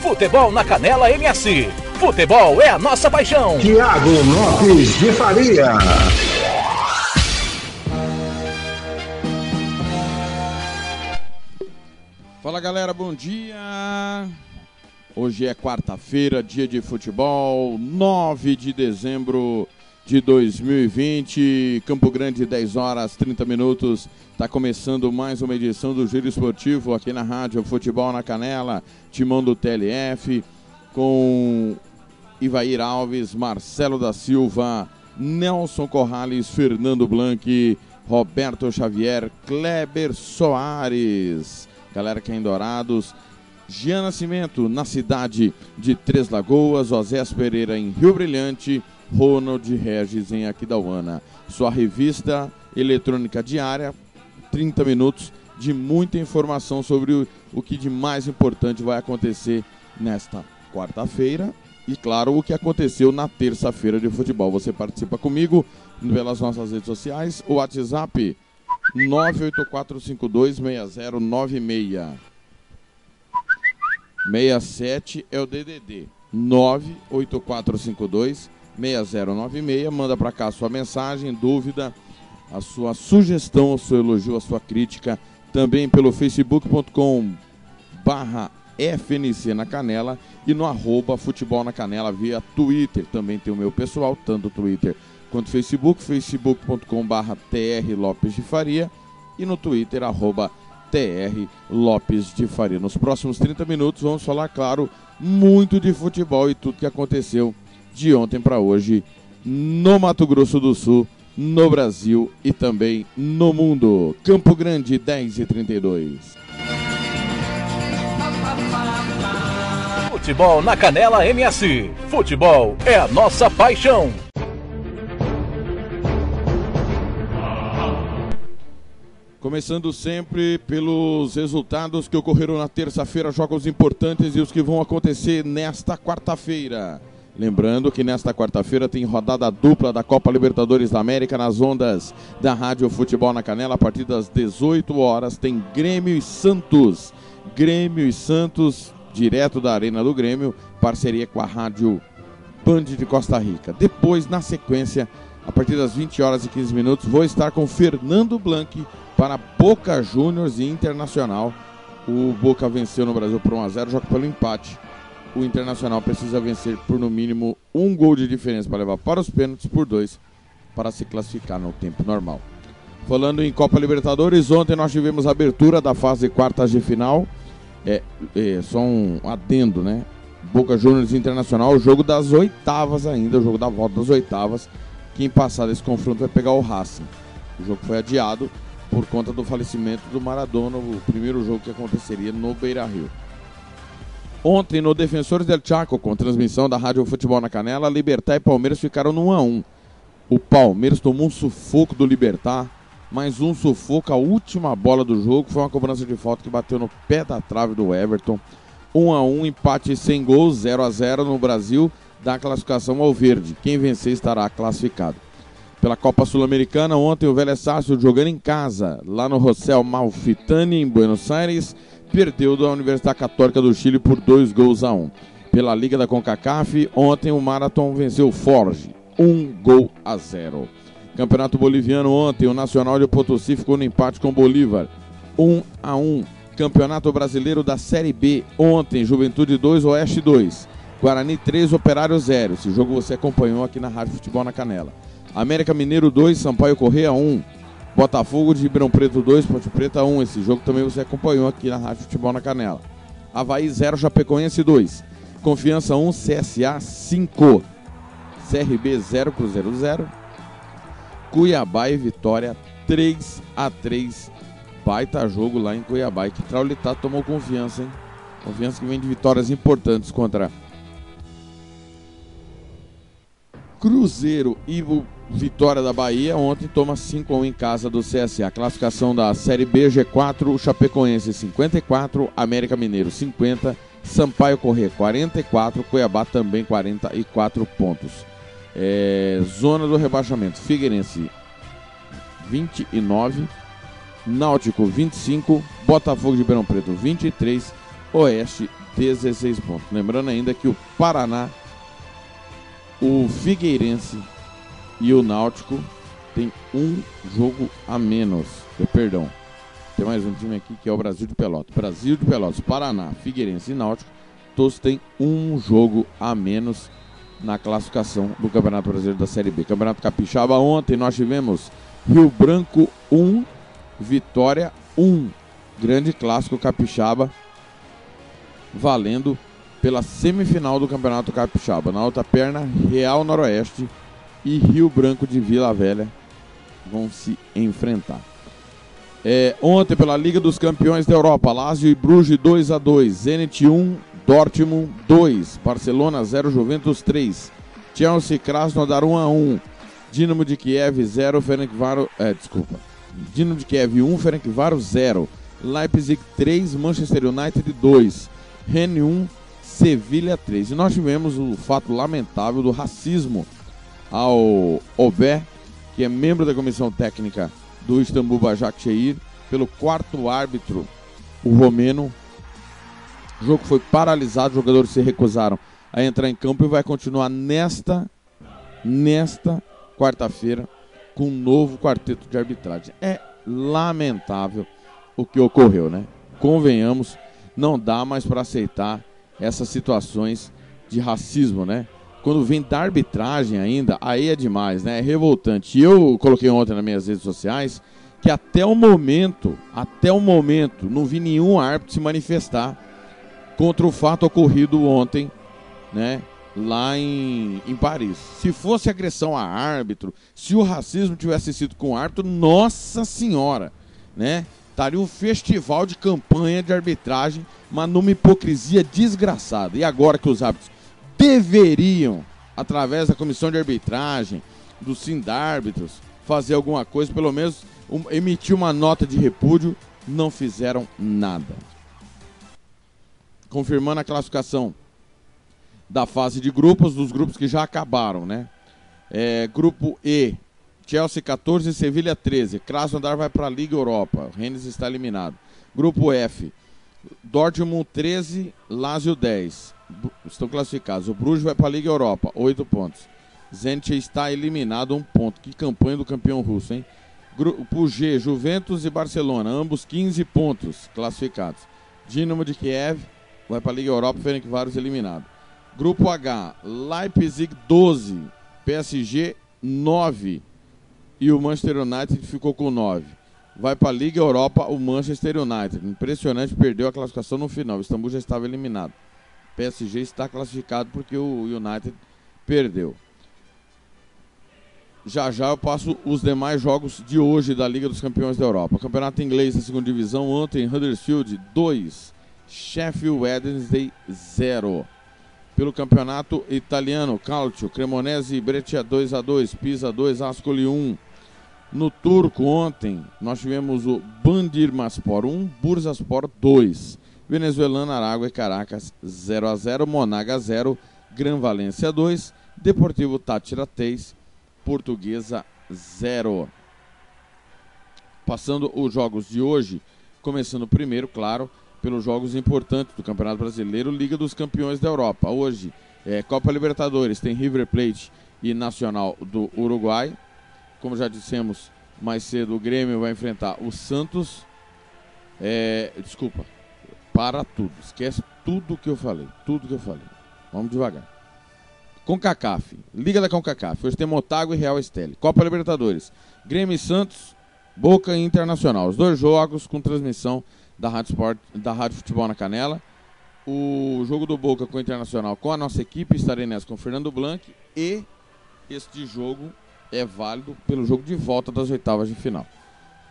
Futebol na Canela MS. Futebol é a nossa paixão. Tiago Lopes de Faria. Fala galera, bom dia. Hoje é quarta-feira, dia de futebol, 9 de dezembro de 2020. Campo Grande, 10 horas 30 minutos. Está começando mais uma edição do Giro Esportivo aqui na Rádio Futebol na Canela, Timão do TLF, com Ivair Alves, Marcelo da Silva, Nelson Corrales, Fernando Blanc, Roberto Xavier, Kleber Soares. Galera que é em Dourados, Jean Nascimento na cidade de Três Lagoas, Osés Pereira em Rio Brilhante, Ronald Regis em Aquidauana. Sua revista eletrônica diária 30 minutos de muita informação sobre o, o que de mais importante vai acontecer nesta quarta-feira e, claro, o que aconteceu na terça-feira de futebol. Você participa comigo pelas nossas redes sociais, o WhatsApp 984526096. 67 é o DDD 98452 6096. Manda para cá a sua mensagem, dúvida, a sua sugestão, o seu elogio, a sua crítica, também pelo facebook.com barra FNC na Canela e no arroba Futebol na Canela via Twitter. Também tem o meu pessoal, tanto Twitter quanto Facebook, facebook.com barra TR Lopes de Faria e no Twitter, arroba TR Lopes de Faria. Nos próximos 30 minutos vamos falar, claro, muito de futebol e tudo que aconteceu de ontem para hoje no Mato Grosso do Sul no Brasil e também no mundo. Campo Grande 10 e 32. Futebol na Canela MS. Futebol é a nossa paixão. Começando sempre pelos resultados que ocorreram na terça-feira, jogos importantes e os que vão acontecer nesta quarta-feira. Lembrando que nesta quarta-feira tem rodada dupla da Copa Libertadores da América nas ondas da Rádio Futebol na Canela. A partir das 18 horas tem Grêmio e Santos. Grêmio e Santos, direto da Arena do Grêmio, parceria com a Rádio Band de Costa Rica. Depois, na sequência, a partir das 20 horas e 15 minutos, vou estar com Fernando Blanc para Boca Juniors e Internacional. O Boca venceu no Brasil por 1 a 0, joga pelo empate o Internacional precisa vencer por no mínimo um gol de diferença para levar para os pênaltis por dois para se classificar no tempo normal. Falando em Copa Libertadores, ontem nós tivemos a abertura da fase quartas de final. É, é só um adendo, né? Boca Juniors Internacional, o jogo das oitavas ainda, o jogo da volta das oitavas. Quem passar desse confronto vai pegar o Racing. O jogo foi adiado por conta do falecimento do Maradona, o primeiro jogo que aconteceria no Beira Rio. Ontem, no Defensores del Chaco, com transmissão da Rádio Futebol na Canela, Libertar e Palmeiras ficaram no 1 a 1 O Palmeiras tomou um sufoco do Libertar, mais um sufoco. A última bola do jogo foi uma cobrança de falta que bateu no pé da trave do Everton. 1 a 1 empate sem gols, 0 a 0 no Brasil, dá classificação ao verde. Quem vencer estará classificado. Pela Copa Sul-Americana, ontem o Vélez Sácio jogando em casa, lá no Rossel Malfitani, em Buenos Aires perdeu da Universidade Católica do Chile por dois gols a um. Pela Liga da CONCACAF, ontem o Marathon venceu o Forge, um gol a zero. Campeonato Boliviano ontem, o Nacional de Potosí ficou no empate com o Bolívar, 1 a 1. Campeonato Brasileiro da Série B, ontem, Juventude 2, Oeste 2. Guarani 3, Operário 0. Esse jogo você acompanhou aqui na Rádio Futebol na Canela. América Mineiro 2, Sampaio Correia 1. Botafogo de Ribeirão Preto 2, Ponte Preta 1. Esse jogo também você acompanhou aqui na Rádio Futebol na Canela. Havaí 0, Chapecoense 2. Confiança 1, CSA 5. CRB 0, Cruzeiro 0. Cuiabá e Vitória 3 a 3. Baita jogo lá em Cuiabá. E que Traulitá tomou confiança, hein? Confiança que vem de vitórias importantes contra Cruzeiro e o Vitória da Bahia. Ontem toma 5 1 em casa do CSA. Classificação da Série B G4, Chapecoense 54, América Mineiro 50, Sampaio Corrêa 44, Cuiabá também 44 pontos. É, zona do rebaixamento: Figueirense 29, Náutico 25, Botafogo de Ribeirão Preto 23, Oeste 16 pontos. Lembrando ainda que o Paraná, o Figueirense e o Náutico tem um jogo a menos. Perdão. Tem mais um time aqui que é o Brasil de Pelotas. Brasil de Pelotas, Paraná, Figueirense e Náutico. Todos têm um jogo a menos na classificação do Campeonato Brasileiro da Série B. Campeonato Capixaba ontem nós tivemos Rio Branco 1, Vitória 1. Grande clássico capixaba valendo pela semifinal do Campeonato Capixaba. Na outra perna, Real Noroeste e Rio Branco de Vila Velha vão se enfrentar. É, ontem, pela Liga dos Campeões da Europa, Lazio e Bruges 2 a 2 Zenit 1, Dortmund 2, Barcelona 0, Juventus 3, Chelsea e Krasnodar 1 a 1, Dinamo de Kiev 0, Ferencváro, é, desculpa, Dinamo de Kiev 1, Ferencváro 0, Leipzig 3, Manchester United 2, Rennes 1, Sevilha 3. E nós tivemos o fato lamentável do racismo ao Obé, que é membro da comissão técnica do Istambul Başakşehir, pelo quarto árbitro, o romeno. O jogo foi paralisado, os jogadores se recusaram a entrar em campo e vai continuar nesta nesta quarta-feira com um novo quarteto de arbitragem. É lamentável o que ocorreu, né? Convenhamos, não dá mais para aceitar essas situações de racismo, né? Quando vem da arbitragem ainda, aí é demais, né? É revoltante. E eu coloquei ontem nas minhas redes sociais que até o momento, até o momento, não vi nenhum árbitro se manifestar contra o fato ocorrido ontem, né? Lá em, em Paris. Se fosse agressão a árbitro, se o racismo tivesse sido com o árbitro, nossa senhora, né? Estaria um festival de campanha de arbitragem, mas numa hipocrisia desgraçada. E agora que os árbitros deveriam, através da comissão de arbitragem, do Sindárbitros, fazer alguma coisa, pelo menos um, emitir uma nota de repúdio, não fizeram nada. Confirmando a classificação da fase de grupos, dos grupos que já acabaram, né? É, grupo E, Chelsea 14, Sevilha 13. Krasnodar vai para a Liga Europa. Rennes está eliminado. Grupo F, Dortmund 13, Lazio 10. Estão classificados. O Bruges vai para a Liga Europa, 8 pontos. Zenit está eliminado, um ponto. Que campanha do campeão russo, hein? Grupo G, Juventus e Barcelona, ambos 15 pontos classificados. Dinamo de Kiev vai para a Liga Europa, Ferencváros eliminado. Grupo H, Leipzig 12, PSG 9 e o Manchester United ficou com 9. Vai para a Liga Europa o Manchester United. Impressionante, perdeu a classificação no final. O Istambul já estava eliminado. PSG está classificado porque o United perdeu. Já já eu passo os demais jogos de hoje da Liga dos Campeões da Europa. Campeonato Inglês da segunda divisão, ontem Huddersfield 2, Sheffield Wednesday 0. Pelo campeonato italiano, Calcio, Cremonese e Breccia 2 a 2, Pisa 2, Ascoli 1. No turco ontem nós tivemos o Bandirmaspor 1, Bursaspor 2. Venezuelana, Aragua e Caracas 0 a 0, Monaga 0, Gran Valência 2, Deportivo Tátira 3, Portuguesa 0. Passando os jogos de hoje, começando primeiro, claro, pelos jogos importantes do Campeonato Brasileiro, Liga dos Campeões da Europa. Hoje, é, Copa Libertadores, tem River Plate e Nacional do Uruguai. Como já dissemos mais cedo, o Grêmio vai enfrentar o Santos. É, desculpa, para tudo. Esquece tudo que eu falei. Tudo que eu falei. Vamos devagar. CONCACAF. Liga da CONCACAF. Hoje tem Motago e Real Esteli. Copa Libertadores. Grêmio e Santos, Boca e Internacional. Os dois jogos com transmissão da Rádio, Sport, da Rádio Futebol na Canela. O jogo do Boca com o Internacional com a nossa equipe. Estarei nessa com o Fernando Blanc. E este jogo é válido pelo jogo de volta das oitavas de final.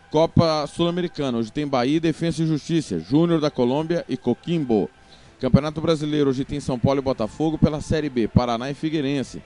Copa Sul-Americana, hoje tem Bahia, Defesa e Justiça, Júnior da Colômbia e Coquimbo. Campeonato Brasileiro, hoje tem São Paulo e Botafogo pela Série B, Paraná e Figueirense.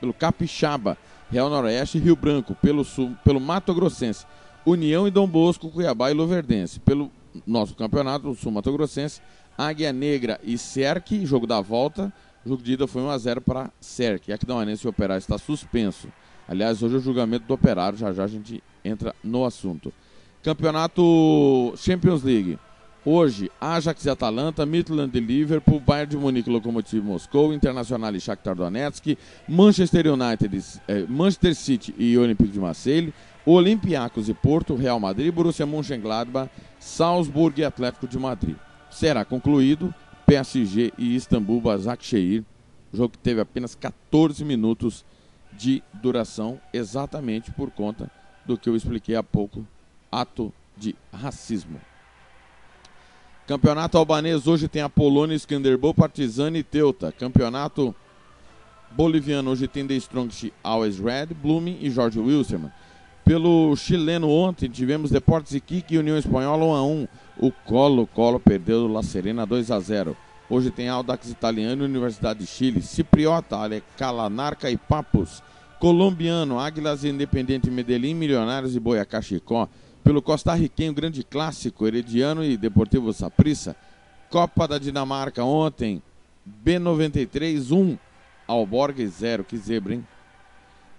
Pelo Capixaba, Real Noroeste e Rio Branco. Pelo, Sul, pelo Mato Grossense, União e Dom Bosco, Cuiabá e Luverdense. Pelo nosso campeonato, o Sul Mato Grossense, Águia Negra e Cerque, jogo da volta. O jogo de ida foi 1x0 para Cerque. Aquidauanense e Operário está suspenso. Aliás, hoje é o julgamento do Operário, já já a gente entra no assunto. Campeonato Champions League. Hoje, Ajax e Atalanta, Midland e Liverpool, Bayern de Munique, Lokomotiv Moscou, Internacional e Shakhtar Donetsk, Manchester United, eh, Manchester City e Olympique de Marseille, Olympiacos e Porto, Real Madrid, Borussia Mönchengladbach, Salzburg e Atlético de Madrid. Será concluído PSG e Istambul Başakşehir, jogo que teve apenas 14 minutos de duração, exatamente por conta do que eu expliquei há pouco, ato de racismo. Campeonato albanês hoje tem a Polônia, Skanderbo, Partizan e Teuta. Campeonato boliviano hoje tem The Strongest Always Red, Blooming e Jorge Wilson. Pelo chileno ontem tivemos Deportes Iquique e União Espanhola 1 a 1. O Colo Colo perdeu do La Serena 2 a 0. Hoje tem Audax Italiano e Universidade de Chile. Cipriota, Calanarca e Papos. Colombiano, Águilas Independente Medellín, Milionários e Boyacá Chicó pelo costarriquenho grande clássico, Herediano e Deportivo Saprissa. Copa da Dinamarca ontem, B93 1, Alborg 0, que zebra, hein?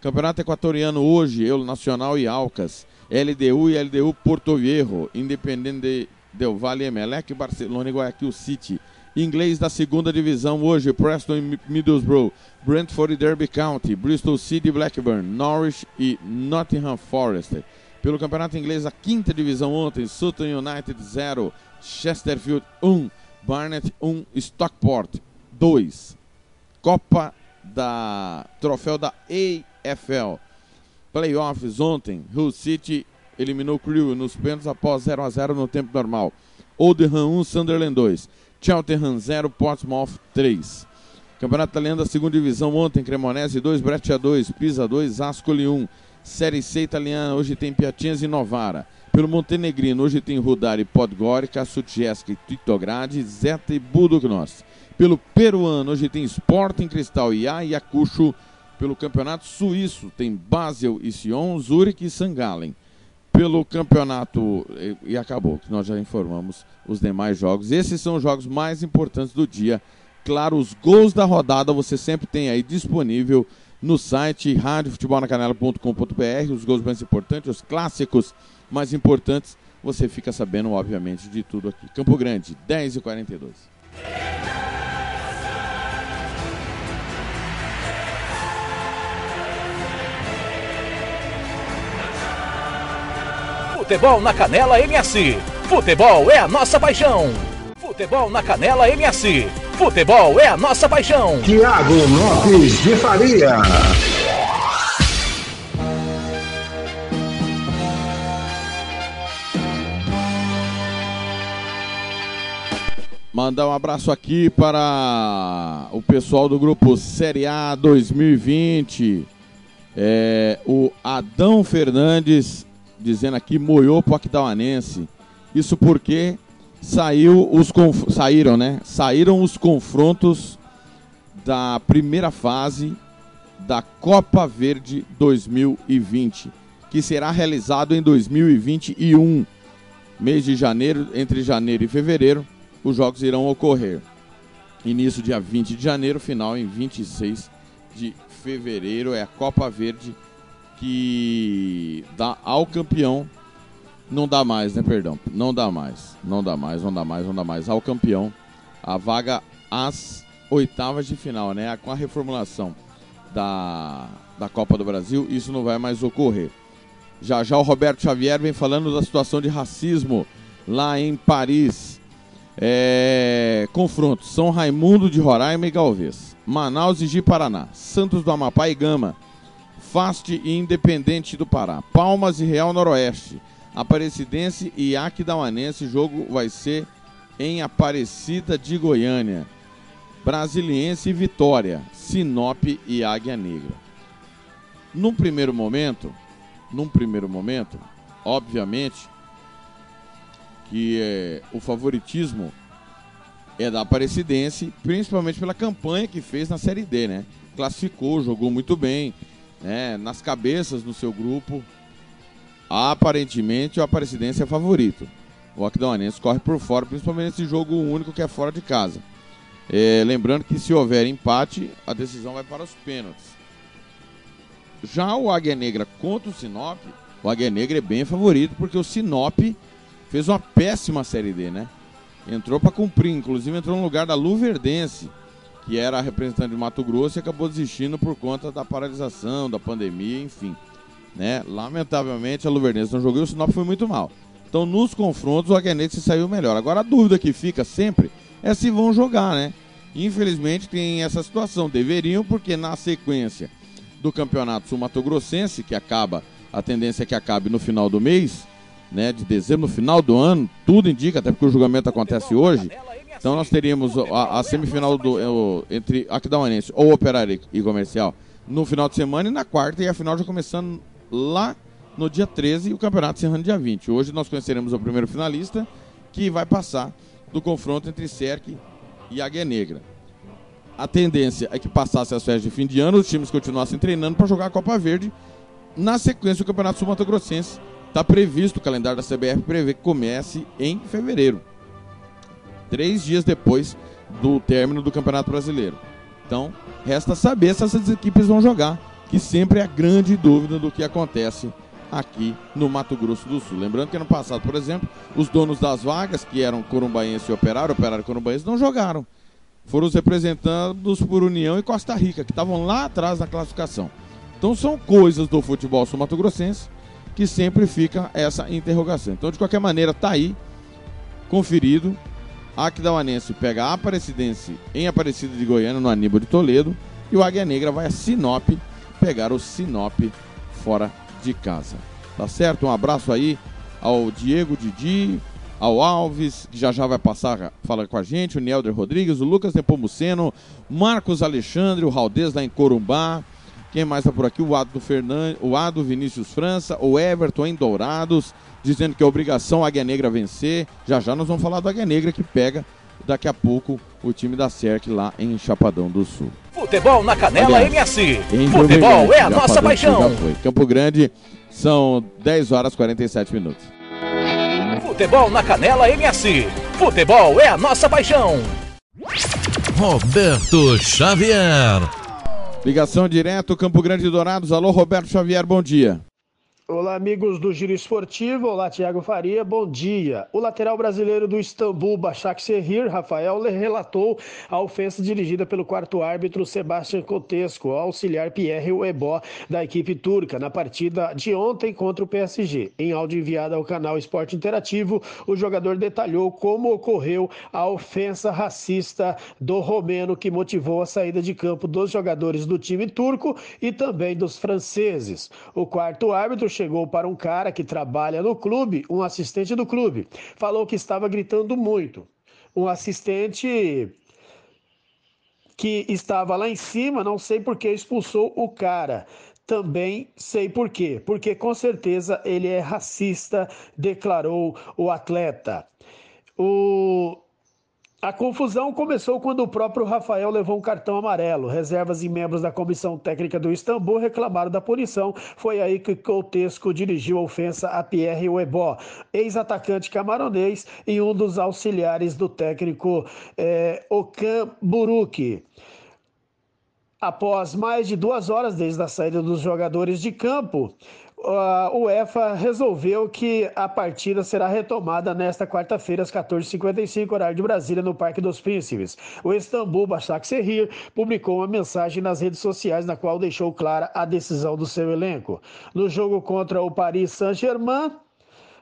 Campeonato Equatoriano hoje, Eu Nacional e Alcas, LDU e LDU Porto Viejo, Independente Del Valle Emelec, Barcelona e Guayaquil City. Inglês da segunda divisão hoje, Preston e Middlesbrough, Brentford e Derby County, Bristol City e Blackburn, Norwich e Nottingham Forest. Pelo Campeonato Inglês, a quinta divisão ontem, Sutton United 0, Chesterfield 1, um, Barnet 1, um, Stockport 2. Copa da Troféu da AFL. Playoffs ontem, Hull City eliminou Crew nos pênaltis após 0 a 0 no tempo normal. Oldham 1, Sunderland 2. Cheltenham 0, Portsmouth 3. Campeonato Italiano da segunda divisão ontem, Cremonese 2, Brescia 2, Pisa 2, Ascoli 1. Série C italiana, hoje tem Piatinhas e Novara. Pelo Montenegrino, hoje tem Rudari, Podgorica, Sutjeski, Titograd, Zeta e Budognos. Pelo peruano, hoje tem Sporting Cristal e Ayacucho. Pelo campeonato suíço, tem Basel e Sion, Zurich e Sangalen. Pelo campeonato, e acabou, que nós já informamos os demais jogos. Esses são os jogos mais importantes do dia. Claro, os gols da rodada você sempre tem aí disponível no site radiofutebolnacanela.com.br, os gols mais importantes, os clássicos mais importantes, você fica sabendo, obviamente, de tudo aqui. Campo Grande, 10 e 42. Futebol na Canela MS. Futebol é a nossa paixão. Futebol na Canela MS. Futebol é a nossa paixão. Tiago Lopes de Faria. Mandar um abraço aqui para o pessoal do grupo Série A 2020. É, o Adão Fernandes dizendo aqui moiou pro Aquidauanense. Isso porque saiu os saíram, né? Saíram os confrontos da primeira fase da Copa Verde 2020, que será realizado em 2021. Mês de janeiro, entre janeiro e fevereiro, os jogos irão ocorrer. Início dia 20 de janeiro, final em 26 de fevereiro. É a Copa Verde que dá ao campeão não dá mais, né? Perdão. Não dá mais. Não dá mais, não dá mais, não dá mais. Ao campeão, a vaga às oitavas de final, né? Com a reformulação da, da Copa do Brasil, isso não vai mais ocorrer. Já já o Roberto Xavier vem falando da situação de racismo lá em Paris. É... Confronto: São Raimundo de Roraima e Galvez, Manaus e Ji Paraná, Santos do Amapá e Gama, Faste e Independente do Pará, Palmas e Real Noroeste, Aparecidense e Aquidauanense. O jogo vai ser em Aparecida de Goiânia. Brasiliense e Vitória, Sinop e Águia Negra. Num primeiro momento, num primeiro momento, obviamente que é, o favoritismo é da Aparecidense, principalmente pela campanha que fez na Série D, né? Classificou, jogou muito bem, né? nas cabeças do seu grupo, aparentemente o Aparecidense é favorito. O Aquidauanense corre por fora, principalmente nesse jogo único que é fora de casa. É, lembrando que se houver empate, a decisão vai para os pênaltis. Já o Águia Negra contra o Sinop, o Águia Negra é bem favorito, porque o Sinop fez uma péssima Série D, né? entrou para cumprir, inclusive entrou no lugar da Luverdense, que era a representante de Mato Grosso e acabou desistindo por conta da paralisação, da pandemia, enfim. Né? Lamentavelmente a Luverdense não jogou e o Sinop foi muito mal. Então nos confrontos o Aguenense saiu melhor. Agora a dúvida que fica sempre é se vão jogar, né? Infelizmente tem essa situação. Deveriam, porque na sequência do Campeonato Sul-Mato-Grossense, que acaba, a tendência é que acabe no final do mês, né, de dezembro, no final do ano, tudo indica, até porque o julgamento acontece hoje. Então nós teríamos a, a semifinal do o, entre Aquidauanense ou Operário e Comercial no final de semana e na quarta e a final já começando lá no dia 13 e o campeonato encerrando dia 20. Hoje nós conheceremos o primeiro finalista que vai passar do confronto entre Cerque e Águia Negra. A tendência é que passasse as férias de fim de ano, os times continuassem treinando para jogar a Copa Verde. Na sequência, o Campeonato Sul-Mato Grossense está previsto, o calendário da CBF prevê que comece em fevereiro. Três dias depois do término do Campeonato Brasileiro. Então, resta saber se essas equipes vão jogar, que sempre é a grande dúvida do que acontece aqui no Mato Grosso do Sul. Lembrando que ano passado, por exemplo, os donos das vagas, que eram Corumbaense e Operário, Operário Corumbaense, não jogaram. Foram os representados por União e Costa Rica, que estavam lá atrás na classificação. Então são coisas do futebol sul-mato-grossense que sempre fica essa interrogação. Então, de qualquer maneira, tá aí, conferido. Aquidauanense pega a Aparecidense em Aparecida de Goiânia, no Aníbal de Toledo. E o Águia Negra vai a Sinop pegar o Sinop fora de casa. Tá certo? Um abraço aí ao Diego Didi, ao Alves, que já já vai passar falar com a gente, o Nelder Rodrigues, o Lucas Nepomuceno, Marcos Alexandre, o Raldez lá em Corumbá. Quem mais tá por aqui? O Ado, Fernand... o Ado Vinícius França, o Everton em Dourados, dizendo que é obrigação a Águia Negra vencer. Já já nós vamos falar do Águia Negra que pega daqui a pouco o time da SERC lá em Chapadão do Sul. Futebol na Canela Aliás, MS. Futebol é a nossa paixão. Campo Grande são 10 horas e 47 minutos. Futebol na Canela MS. Futebol é a nossa paixão. Roberto Xavier. Ligação direto, Campo Grande Dourados. Alô, Roberto Xavier, bom dia. Olá, amigos do Giro Esportivo. Olá, Tiago Faria. Bom dia. O lateral brasileiro do Istambul, Bachak Serrir, Rafael, relatou a ofensa dirigida pelo quarto árbitro Sebastião Cotesco, auxiliar Pierre Webó, da equipe turca, na partida de ontem contra o PSG. Em áudio enviado ao canal Esporte Interativo, o jogador detalhou como ocorreu a ofensa racista do romeno que motivou a saída de campo dos jogadores do time turco e também dos franceses. O quarto árbitro chegou para um cara que trabalha no clube, um assistente do clube. Falou que estava gritando muito. Um assistente que estava lá em cima, não sei por que expulsou o cara. Também sei por quê. Porque com certeza ele é racista, declarou o atleta. O a confusão começou quando o próprio Rafael levou um cartão amarelo. Reservas e membros da comissão técnica do Istambul reclamaram da punição. Foi aí que Coutesco dirigiu a ofensa a Pierre Webó, ex-atacante camaronês e um dos auxiliares do técnico é, Okan Buruk. Após mais de duas horas desde a saída dos jogadores de campo, a UEFA resolveu que a partida será retomada nesta quarta-feira, às 14h55, horário de Brasília, no Parque dos Príncipes. O Istambul Başakşehir publicou uma mensagem nas redes sociais na qual deixou clara a decisão do seu elenco. No jogo contra o Paris Saint-Germain,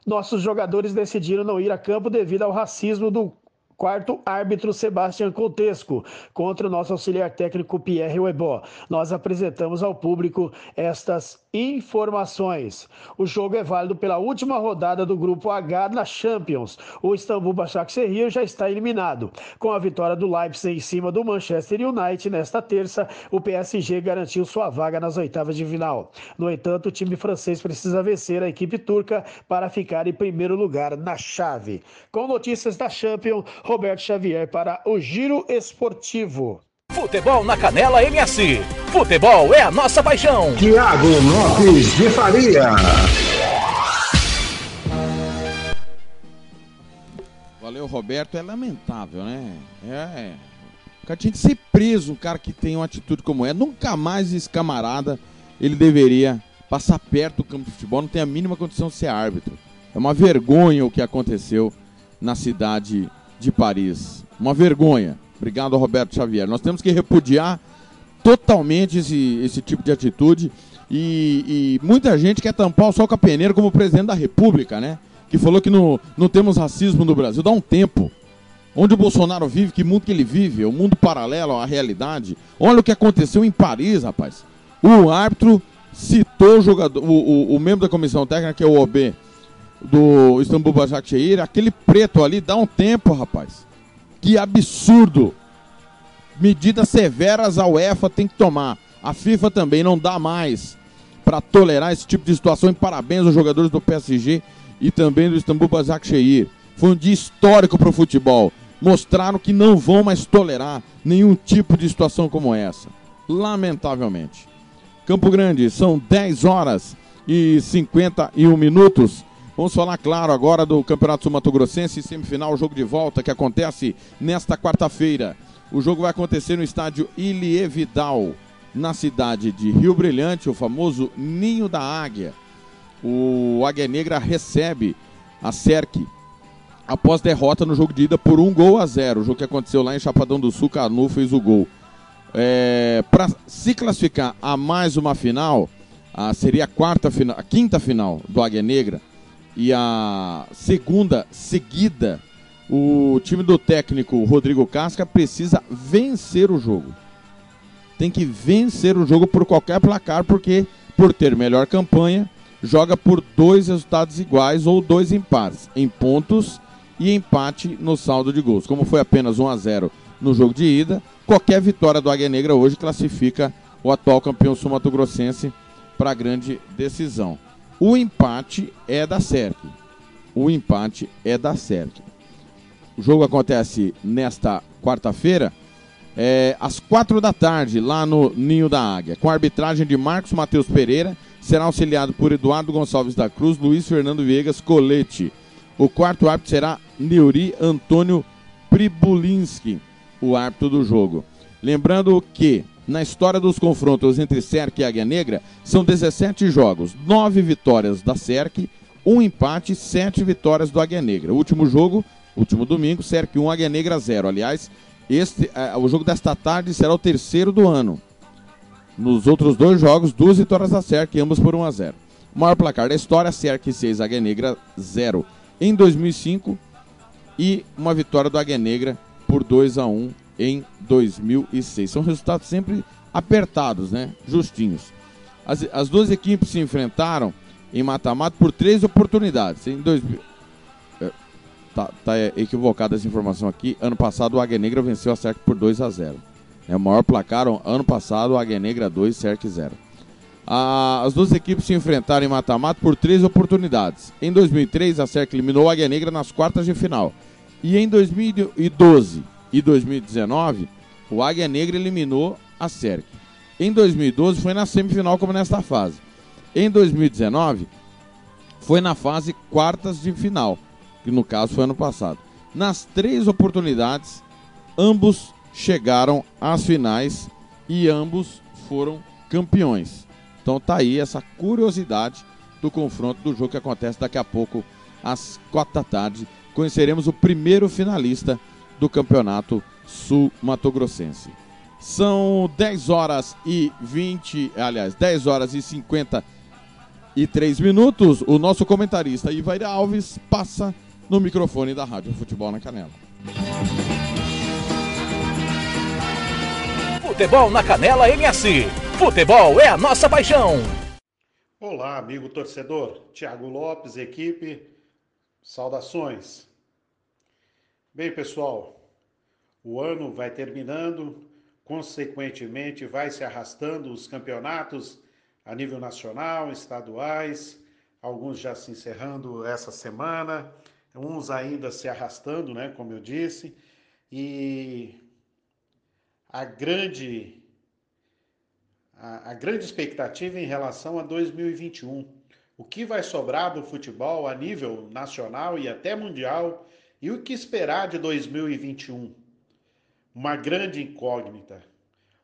nossos jogadores decidiram não ir a campo devido ao racismo do Quarto árbitro, Sebastião Contesco, contra o nosso auxiliar técnico Pierre Webó. Nós apresentamos ao público estas informações. O jogo é válido pela última rodada do Grupo H na Champions. O Istambul Başakşehir já está eliminado. Com a vitória do Leipzig em cima do Manchester United nesta terça, o PSG garantiu sua vaga nas oitavas de final. No entanto, o time francês precisa vencer a equipe turca para ficar em primeiro lugar na chave. Com notícias da Champions, Roberto Xavier para o Giro Esportivo. Futebol na Canela MS. Futebol é a nossa paixão. Tiago Lopes de Faria. Valeu, Roberto. É lamentável, né? É. O cara tinha que ser preso, um cara que tem uma atitude como é. Nunca mais esse camarada ele deveria passar perto do campo de futebol, não tem a mínima condição de ser árbitro. É uma vergonha o que aconteceu na cidade de Paris. Uma vergonha. Obrigado, Roberto Xavier. Nós temos que repudiar totalmente esse, esse tipo de atitude. E, e muita gente quer tampar o sol com a peneira como presidente da República, né? Que falou que não, não temos racismo no Brasil. Dá um tempo. Onde o Bolsonaro vive, que mundo que ele vive, o mundo paralelo à realidade. Olha o que aconteceu em Paris, rapaz. O árbitro citou o jogador, o, o, o membro da comissão técnica, que é o OB do Istambul Başakşehir, aquele preto ali, dá um tempo, rapaz. Que absurdo. Medidas severas a UEFA tem que tomar. A FIFA também não dá mais para tolerar esse tipo de situação. E parabéns aos jogadores do PSG e também do Istambul Başakşehir. Foi um dia histórico para o futebol. Mostraram que não vão mais tolerar nenhum tipo de situação como essa. Lamentavelmente. Campo Grande, são 10 horas e 51 minutos. Vamos falar, claro, agora do Campeonato Sul Mato Grossense, semifinal, jogo de volta que acontece nesta quarta-feira. O jogo vai acontecer no estádio Ilie Vidal, na cidade de Rio Brilhante, o famoso Ninho da Águia. O Águia Negra recebe a SERC após derrota no jogo de ida por um gol a zero. O jogo que aconteceu lá em Chapadão do Sul, Canu fez o gol. É, Para se classificar a mais uma final, a, seria a quarta final, a quinta final do Águia Negra e a segunda seguida, o time do técnico Rodrigo Casca precisa vencer o jogo. Tem que vencer o jogo por qualquer placar, porque por ter melhor campanha, joga por dois resultados iguais ou dois empates em pontos e empate no saldo de gols. Como foi apenas 1 a 0 no jogo de ida, qualquer vitória do Águia Negra hoje classifica o atual campeão sul-mato-grossense para a grande decisão. O empate é da SERC. O empate é da SERC. O jogo acontece nesta quarta-feira, é, às quatro da tarde, lá no Ninho da Águia, com a arbitragem de Marcos Matheus Pereira, será auxiliado por Eduardo Gonçalves da Cruz, Luiz Fernando Viegas Colete. O quarto árbitro será Neuri Antônio Pribulinski, o árbitro do jogo. Lembrando que na história dos confrontos entre SERC e Águia Negra são 17 jogos, 9 vitórias da SERC, um empate, 7 vitórias do Águia Negra. O último jogo, último domingo, SERC 1, Águia Negra 0. Aliás, este, é, o jogo desta tarde será o terceiro do ano. Nos outros dois jogos, duas vitórias da SERC, ambos por 1 a 0. O maior placar da história, SERC 6, Águia Negra 0 em 2005 e uma vitória do Águia Negra por 2 a 1 em 2006. São resultados sempre apertados, né? Justinhos. As, as duas equipes se enfrentaram em mata-mata por três oportunidades. Em dois, é, tá, tá equivocada essa informação aqui. Ano passado o Águia Negra venceu a SERC por 2 a 0. É o maior placar ano passado, Águia Negra 2, SERC 0. Ah, as duas equipes se enfrentaram em mata-mata por três oportunidades. Em 2003, a SERC eliminou a Águia Negra nas quartas de final. E em 2012 e 2019, o Águia Negra eliminou a SERC. Em 2012 foi na semifinal como nesta fase. Em 2019 foi na fase quartas de final, que no caso foi ano passado. Nas três oportunidades, ambos chegaram às finais e ambos foram campeões. Então tá aí essa curiosidade do confronto do jogo que acontece daqui a pouco às quatro da tarde. Conheceremos o primeiro finalista do campeonato sul-mato-grossense. São 10 horas e 20, aliás, 10 horas e 53 minutos. O nosso comentarista Ivair Alves passa no microfone da Rádio Futebol na Canela. Futebol na Canela MS. Futebol é a nossa paixão. Olá, amigo torcedor. Tiago Lopes, equipe. Saudações. Bem, pessoal, o ano vai terminando, consequentemente, vai se arrastando os campeonatos a nível nacional, estaduais, alguns já se encerrando essa semana, uns ainda se arrastando, né, como eu disse, e a grande a, a grande expectativa em relação a 2021. O que vai sobrar do futebol a nível nacional e até mundial e o que esperar de 2021? Uma grande incógnita,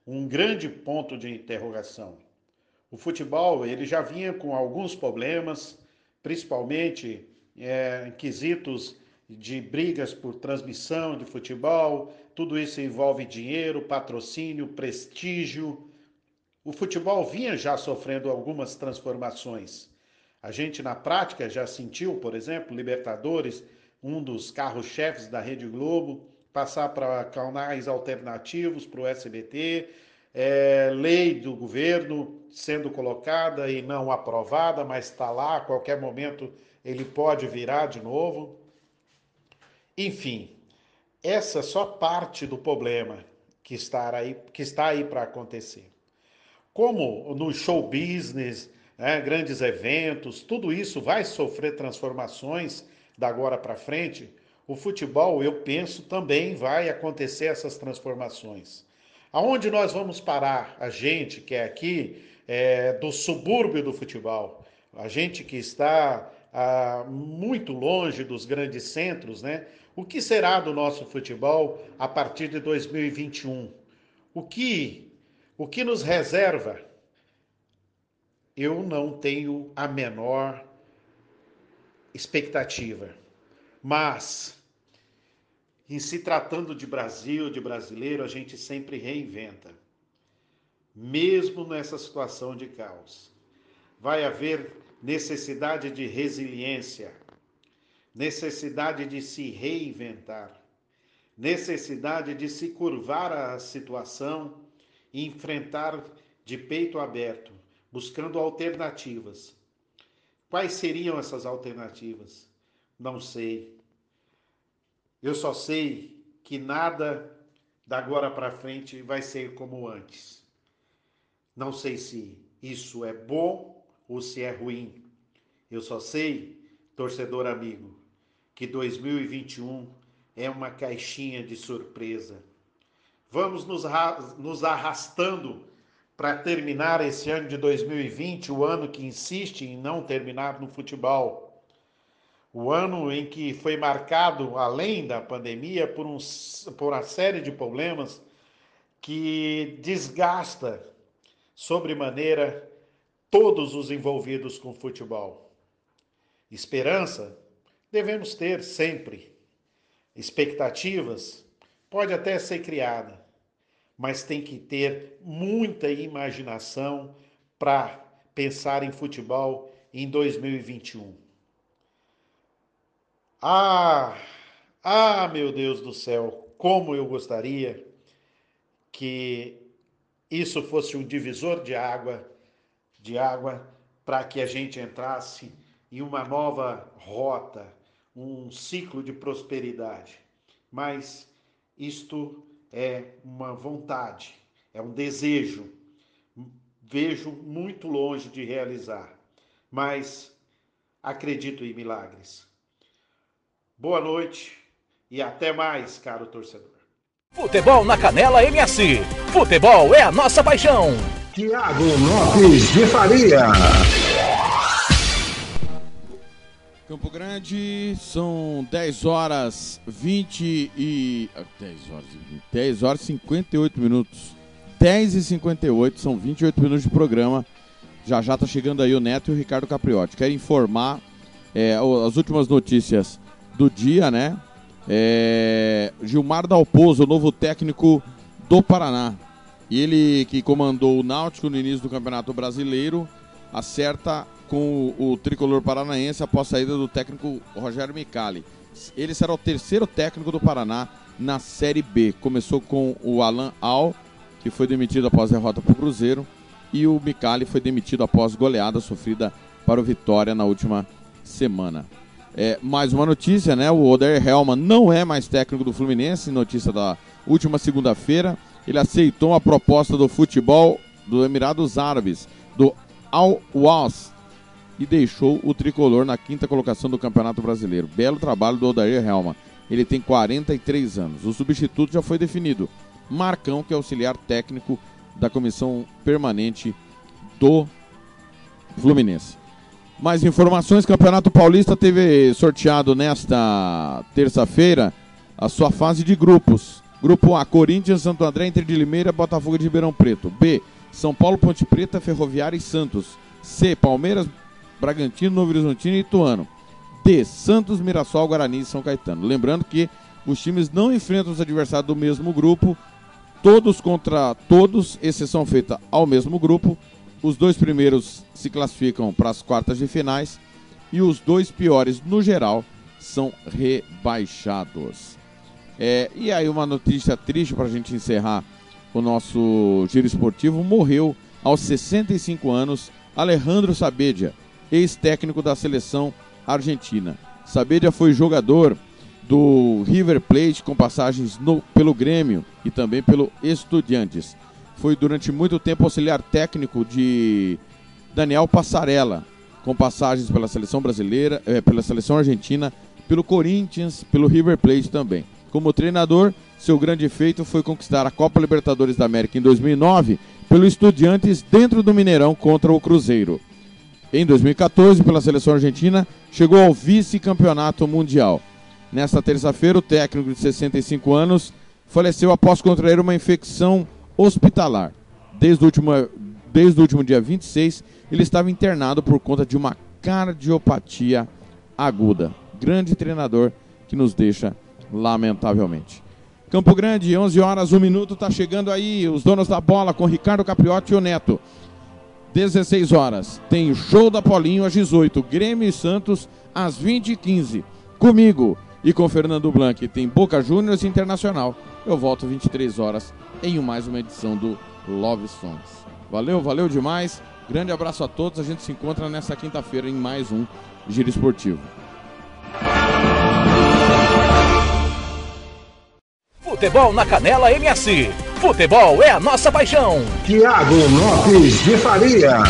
um grande ponto de interrogação. O futebol ele já vinha com alguns problemas, principalmente é, quesitos de brigas por transmissão de futebol, tudo isso envolve dinheiro, patrocínio, prestígio. O futebol vinha já sofrendo algumas transformações. A gente, na prática, já sentiu, por exemplo, Libertadores, um dos carros-chefes da Rede Globo, passar para canais alternativos, para o SBT, é, lei do governo sendo colocada e não aprovada, mas está lá, a qualquer momento ele pode virar de novo. Enfim, essa é só parte do problema que está aí, que está aí para acontecer. Como no show business, né, grandes eventos, tudo isso vai sofrer transformações da agora para frente. O futebol, eu penso, também vai acontecer essas transformações. Aonde nós vamos parar? A gente que é aqui é, do subúrbio do futebol, a gente que está muito longe dos grandes centros, né? O que será do nosso futebol a partir de 2021? O que, o que nos reserva? Eu não tenho a menor expectativa. Mas, em se tratando de Brasil, de brasileiro, a gente sempre reinventa. Mesmo nessa situação de caos. Vai haver necessidade de resiliência necessidade de se reinventar, necessidade de se curvar à situação e enfrentar de peito aberto, buscando alternativas. Quais seriam essas alternativas? Não sei. Eu só sei que nada da agora para frente vai ser como antes. Não sei se isso é bom ou se é ruim. Eu só sei, torcedor amigo, que 2021 é uma caixinha de surpresa. Vamos nos, arrastando para terminar esse ano de 2020, o ano que insiste em não terminar no futebol. O ano em que foi marcado, além da pandemia, por, um, por uma série de problemas que desgasta sobremaneira todos os envolvidos com futebol. Esperança devemos ter sempre. Expectativas pode até ser criada, mas tem que ter muita imaginação para pensar em futebol em 2021. Ah, ah, meu Deus do céu, como eu gostaria que isso fosse um divisor de água, de água para que a gente entrasse em uma nova rota, um ciclo de prosperidade. Mas isto é uma vontade, é um desejo. Vejo muito longe de realizar, mas acredito em milagres. Boa noite e até mais, caro torcedor. Futebol na Canela MS. Futebol é a nossa paixão. Tiago Lopes de Faria. Campo Grande, são 10 horas 20 e. 10 ah, horas e 20, 10 horas e 58 minutos. 10 e 58, são 28 minutos de programa. Já já tá chegando aí o Neto e o Ricardo Capriotti. Quero informar é, as últimas notícias do dia, né? É, Gilmar Dalpozo, novo técnico do Paraná. Ele que comandou o Náutico no início do Campeonato Brasileiro, acerta com o, o tricolor paranaense após a saída do técnico Rogério Micali. Ele será o terceiro técnico do Paraná na Série B. Começou com o Alan Al, que foi demitido após a derrota para o Cruzeiro, e o Micali foi demitido após goleada sofrida para o Vitória na última semana. É, mais uma notícia, né? O Oder Helman não é mais técnico do Fluminense, notícia da última segunda-feira. Ele aceitou a proposta do futebol do Emirados Árabes, do Al Was, e deixou o tricolor na quinta colocação do Campeonato Brasileiro. Belo trabalho do Odair Helma. Ele tem 43 anos. O substituto já foi definido. Marcão, que é auxiliar técnico da comissão permanente do Fluminense. Mais informações: Campeonato Paulista teve sorteado nesta terça-feira a sua fase de grupos. Grupo A: Corinthians, Santo André, Inter de Limeira, Botafogo de Ribeirão Preto. B: São Paulo, Ponte Preta, Ferroviária e Santos. C: Palmeiras, Bragantino, Novo Horizontino e Ituano. de Santos, Mirassol, Guarani e São Caetano. Lembrando que os times não enfrentam os adversários do mesmo grupo, todos contra todos, exceção feita ao mesmo grupo. Os dois primeiros se classificam para as quartas de finais e os dois piores, no geral, são rebaixados. É, e aí, uma notícia triste para a gente encerrar o nosso giro esportivo: morreu aos 65 anos Alejandro Sabedia, ex-técnico da seleção argentina. Sabedia foi jogador do River Plate com passagens no, pelo Grêmio e também pelo Estudiantes. Foi durante muito tempo auxiliar técnico de Daniel Passarella, com passagens pela seleção brasileira, é, pela seleção argentina, pelo Corinthians, pelo River Plate também. Como treinador, seu grande feito foi conquistar a Copa Libertadores da América em 2009 pelo Estudiantes dentro do Mineirão contra o Cruzeiro. Em 2014, pela seleção argentina, chegou ao vice-campeonato mundial. Nesta terça-feira, o técnico de 65 anos faleceu após contrair uma infecção hospitalar. Desde o último, desde o último dia 26, ele estava internado por conta de uma cardiopatia aguda. Grande treinador que nos deixa lamentavelmente. Campo Grande, 11 horas, 1 minuto, está chegando aí os donos da bola com Ricardo Capriotti e o Neto. 16 horas, tem show da Paulinho às 18, Grêmio e Santos às 20h15. Comigo e com Fernando Blanc, tem Boca Juniors Internacional. Eu volto 23 horas em mais uma edição do Love Songs. Valeu, valeu demais. Grande abraço a todos. A gente se encontra nesta quinta-feira em mais um Giro Esportivo. Futebol na Canela MS. Futebol é a nossa paixão. Tiago Lopes de Faria.